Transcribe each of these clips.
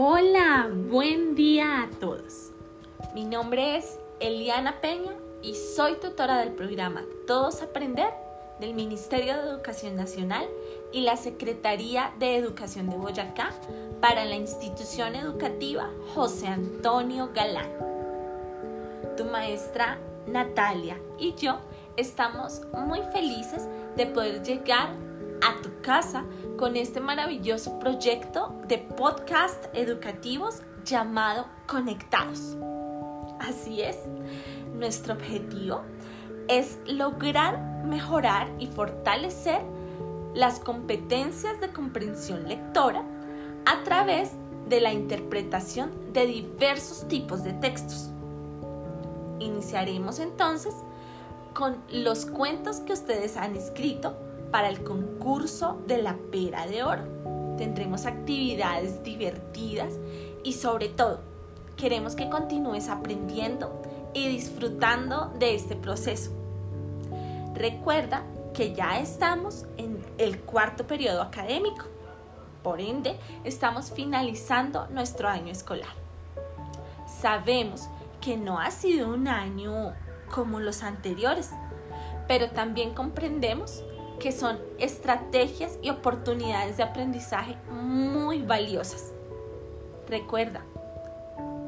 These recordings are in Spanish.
Hola, buen día a todos. Mi nombre es Eliana Peña y soy tutora del programa Todos Aprender del Ministerio de Educación Nacional y la Secretaría de Educación de Boyacá para la institución educativa José Antonio Galán. Tu maestra Natalia y yo estamos muy felices de poder llegar a tu casa con este maravilloso proyecto de podcast educativos llamado Conectados. Así es, nuestro objetivo es lograr mejorar y fortalecer las competencias de comprensión lectora a través de la interpretación de diversos tipos de textos. Iniciaremos entonces con los cuentos que ustedes han escrito para el concurso de la pera de oro. Tendremos actividades divertidas y sobre todo queremos que continúes aprendiendo y disfrutando de este proceso. Recuerda que ya estamos en el cuarto periodo académico. Por ende, estamos finalizando nuestro año escolar. Sabemos que no ha sido un año como los anteriores, pero también comprendemos que son estrategias y oportunidades de aprendizaje muy valiosas. Recuerda,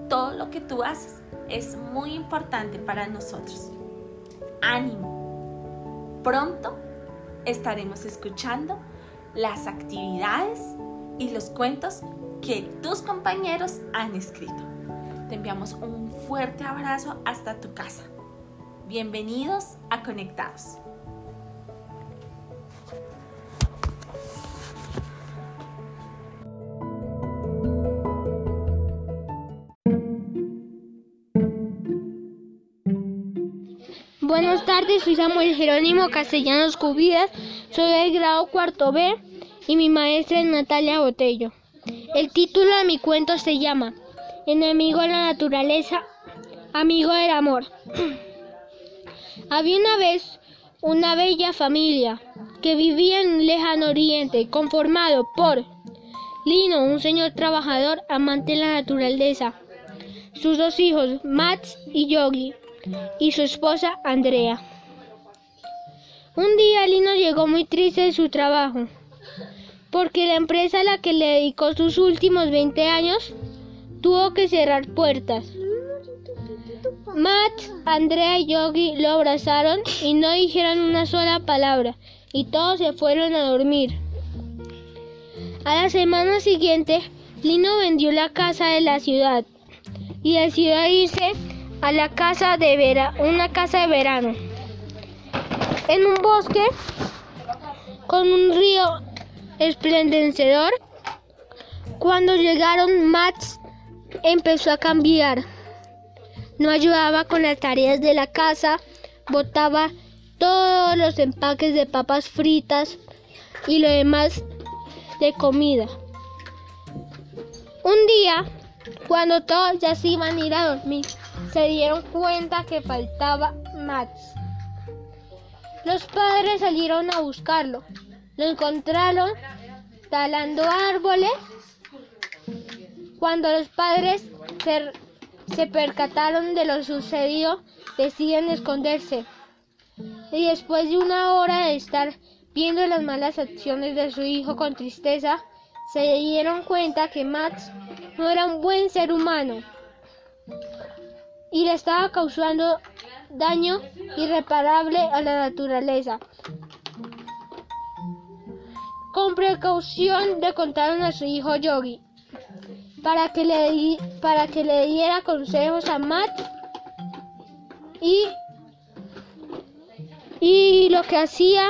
todo lo que tú haces es muy importante para nosotros. Ánimo. Pronto estaremos escuchando las actividades y los cuentos que tus compañeros han escrito. Te enviamos un fuerte abrazo hasta tu casa. Bienvenidos a Conectados. Buenas tardes, soy Samuel Jerónimo Castellanos Cubidas, soy del grado cuarto B y mi maestra es Natalia Botello. El título de mi cuento se llama Enemigo de la naturaleza, amigo del amor. Había una vez una bella familia que vivía en un lejano oriente, conformado por Lino, un señor trabajador amante de la naturaleza, sus dos hijos, Max y Yogi, y su esposa Andrea. Un día Lino llegó muy triste de su trabajo, porque la empresa a la que le dedicó sus últimos 20 años tuvo que cerrar puertas. Matt, Andrea y Yogi lo abrazaron y no dijeron una sola palabra, y todos se fueron a dormir. A la semana siguiente, Lino vendió la casa de la ciudad y decidió irse a la casa de vera una casa de verano en un bosque con un río esplendecedor. Cuando llegaron, Max empezó a cambiar. No ayudaba con las tareas de la casa, botaba todos los empaques de papas fritas y lo demás de comida. Un día, cuando todos ya se iban a ir a dormir, se dieron cuenta que faltaba Max. Los padres salieron a buscarlo. Lo encontraron talando árboles. Cuando los padres se, se percataron de lo sucedido, deciden esconderse. Y después de una hora de estar viendo las malas acciones de su hijo con tristeza, se dieron cuenta que Max no era un buen ser humano y le estaba causando daño irreparable a la naturaleza. Con precaución le contaron a su hijo Yogi para que le, para que le diera consejos a Matt y, y lo que hacía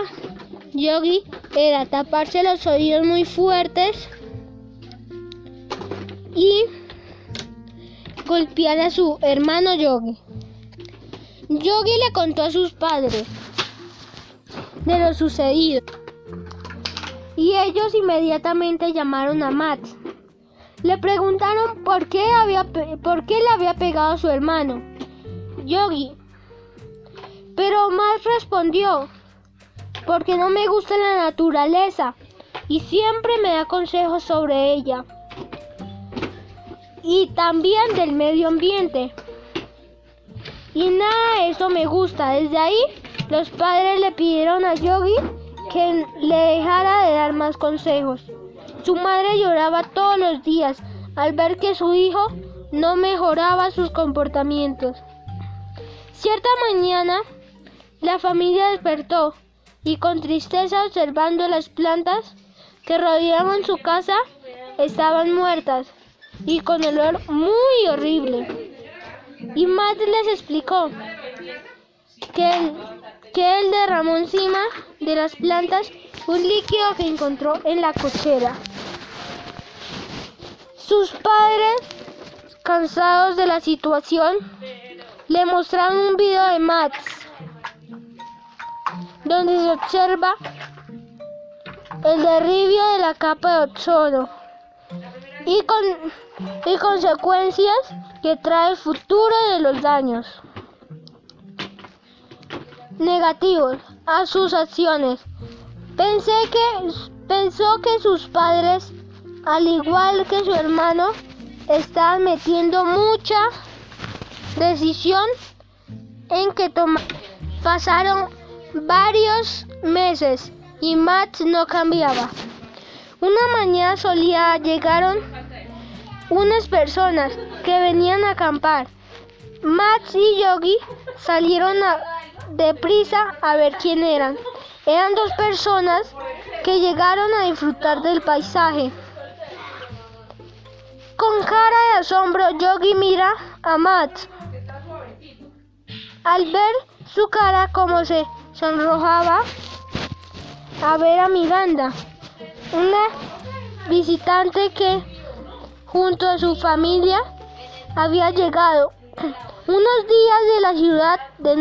Yogi era taparse los oídos muy fuertes y golpear a su hermano Yogi. Yogi le contó a sus padres de lo sucedido y ellos inmediatamente llamaron a Matt. Le preguntaron por qué, había, por qué le había pegado a su hermano, Yogi. Pero Matt respondió, porque no me gusta la naturaleza y siempre me da consejos sobre ella. Y también del medio ambiente. Y nada eso me gusta. Desde ahí los padres le pidieron a Yogi que le dejara de dar más consejos. Su madre lloraba todos los días al ver que su hijo no mejoraba sus comportamientos. Cierta mañana, la familia despertó y con tristeza observando las plantas que rodeaban su casa estaban muertas y con olor muy horrible. Y Matt les explicó que él, que él derramó encima de las plantas un líquido que encontró en la cochera. Sus padres, cansados de la situación, le mostraron un video de Matt donde se observa el derribio de la capa de ozono y, con, y consecuencias que trae el futuro de los daños negativos a sus acciones. Pensé que pensó que sus padres, al igual que su hermano, estaban metiendo mucha decisión en que toma pasaron varios meses y Matt no cambiaba. Una mañana solía llegaron unas personas que venían a acampar. Matt y Yogi salieron deprisa a ver quién eran. Eran dos personas que llegaron a disfrutar del paisaje. Con cara de asombro, Yogi mira a Matt. Al ver su cara como se sonrojaba a ver a Miranda, una visitante que junto a su familia había llegado unos días de la ciudad de,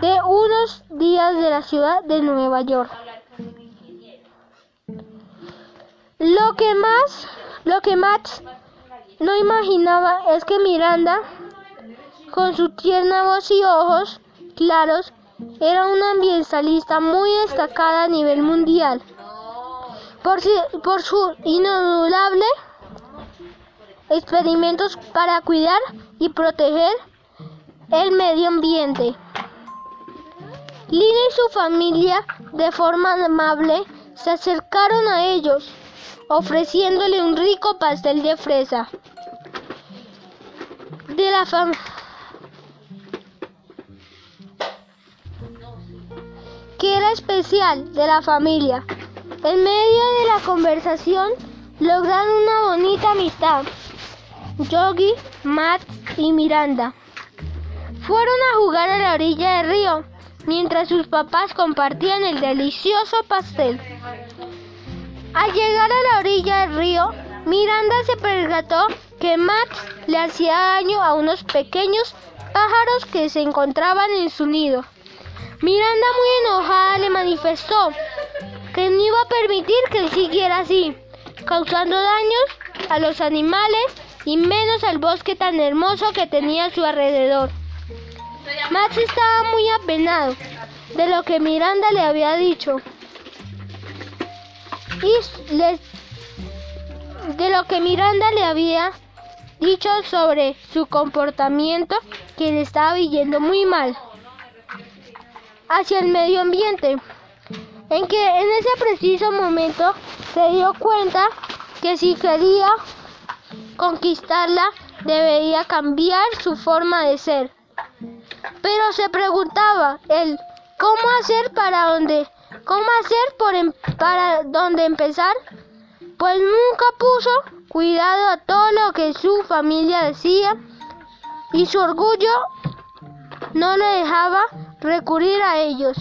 de unos días de la ciudad de Nueva York. Lo que más, lo que Matt no imaginaba es que Miranda, con su tierna voz y ojos claros, era una ambientalista muy destacada a nivel mundial por, por su inolvidable experimentos para cuidar y proteger el medio ambiente. Lina y su familia, de forma amable, se acercaron a ellos, ofreciéndole un rico pastel de fresa. De la familia que era especial de la familia. En medio de la conversación lograron una bonita amistad. Yogi, Matt y Miranda fueron a jugar a la orilla del río mientras sus papás compartían el delicioso pastel. Al llegar a la orilla del río, Miranda se percató que Matt le hacía daño a unos pequeños pájaros que se encontraban en su nido. Miranda muy enojada le manifestó que no iba a permitir que siguiera así, causando daños a los animales y menos al bosque tan hermoso que tenía a su alrededor. Max estaba muy apenado de lo que Miranda le había dicho y de lo que Miranda le había dicho sobre su comportamiento que le estaba viviendo muy mal hacia el medio ambiente, en que en ese preciso momento se dio cuenta que si quería conquistarla debería cambiar su forma de ser. Pero se preguntaba él, ¿cómo hacer para dónde? ¿Cómo hacer por em, para dónde empezar? Pues nunca puso cuidado a todo lo que su familia decía y su orgullo no le dejaba recurrir a ellos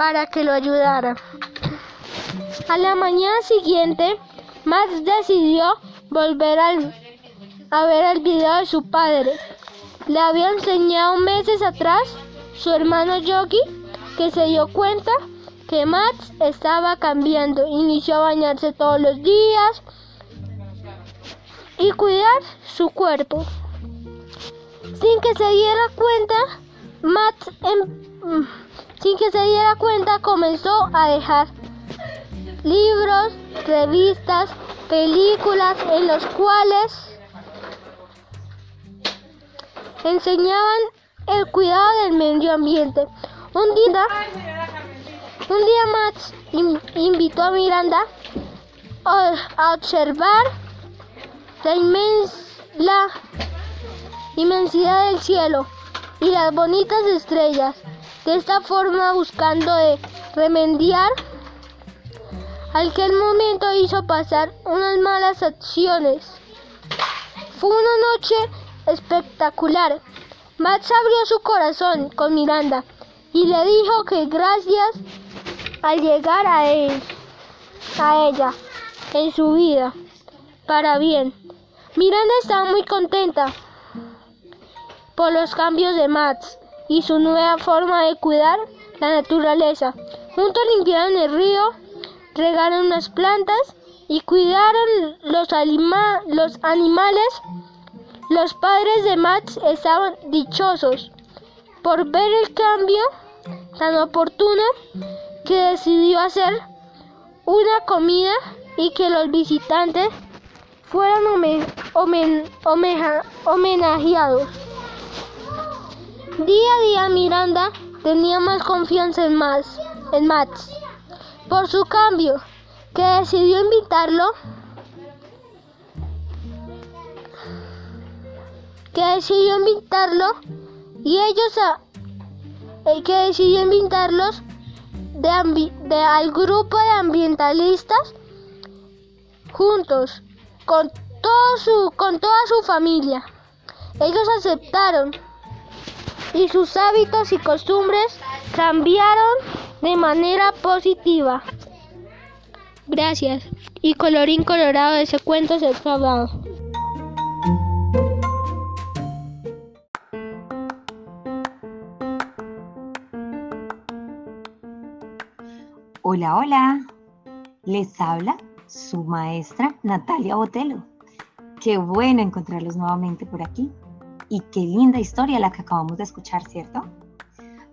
para que lo ayudaran. A la mañana siguiente, Max decidió volver a ver el video de su padre. Le había enseñado meses atrás su hermano Yogi, que se dio cuenta que Max estaba cambiando. Inició a bañarse todos los días y cuidar su cuerpo. Sin que se diera cuenta, Matt, em, sin que se diera cuenta, comenzó a dejar libros, revistas, películas en los cuales enseñaban el cuidado del medio ambiente. Un día, un día Max invitó a Miranda a observar la, la inmensidad del cielo y las bonitas estrellas. De esta forma buscando de remediar al que el momento hizo pasar unas malas acciones. Fue una noche espectacular. Max abrió su corazón con Miranda y le dijo que gracias al llegar a él, a ella, en su vida, para bien. Miranda estaba muy contenta por los cambios de Max y su nueva forma de cuidar la naturaleza. Juntos limpiaron el río, regaron las plantas y cuidaron los, los animales. Los padres de Max estaban dichosos por ver el cambio tan oportuno que decidió hacer una comida y que los visitantes fueran homenajeados. Día a día Miranda tenía más confianza en, más, en Max por su cambio, que decidió invitarlo que decidió invitarlo y ellos a, eh, que decidió invitarlos de, de, al grupo de ambientalistas juntos con todo su con toda su familia. Ellos aceptaron y sus hábitos y costumbres cambiaron de manera positiva. Gracias. Y colorín colorado ese cuento se ha acabado. Hola, hola. Les habla su maestra Natalia Botelo. Qué bueno encontrarlos nuevamente por aquí. Y qué linda historia la que acabamos de escuchar, ¿cierto?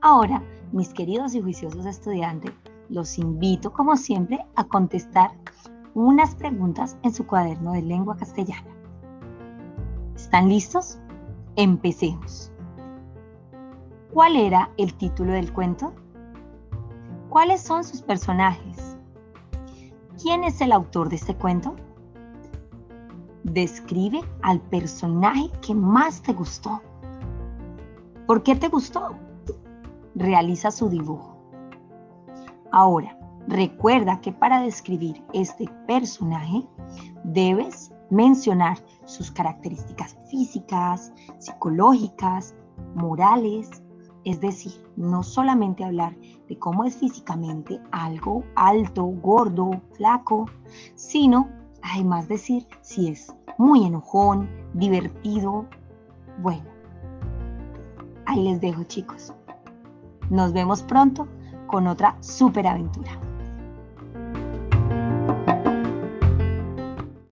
Ahora, mis queridos y juiciosos estudiantes, los invito, como siempre, a contestar unas preguntas en su cuaderno de lengua castellana. ¿Están listos? Empecemos. ¿Cuál era el título del cuento? ¿Cuáles son sus personajes? ¿Quién es el autor de este cuento? Describe al personaje que más te gustó. ¿Por qué te gustó? Realiza su dibujo. Ahora, recuerda que para describir este personaje debes mencionar sus características físicas, psicológicas, morales, es decir, no solamente hablar de cómo es físicamente algo alto, gordo, flaco, sino además decir si es muy enojón, divertido. Bueno, ahí les dejo chicos. Nos vemos pronto con otra superaventura.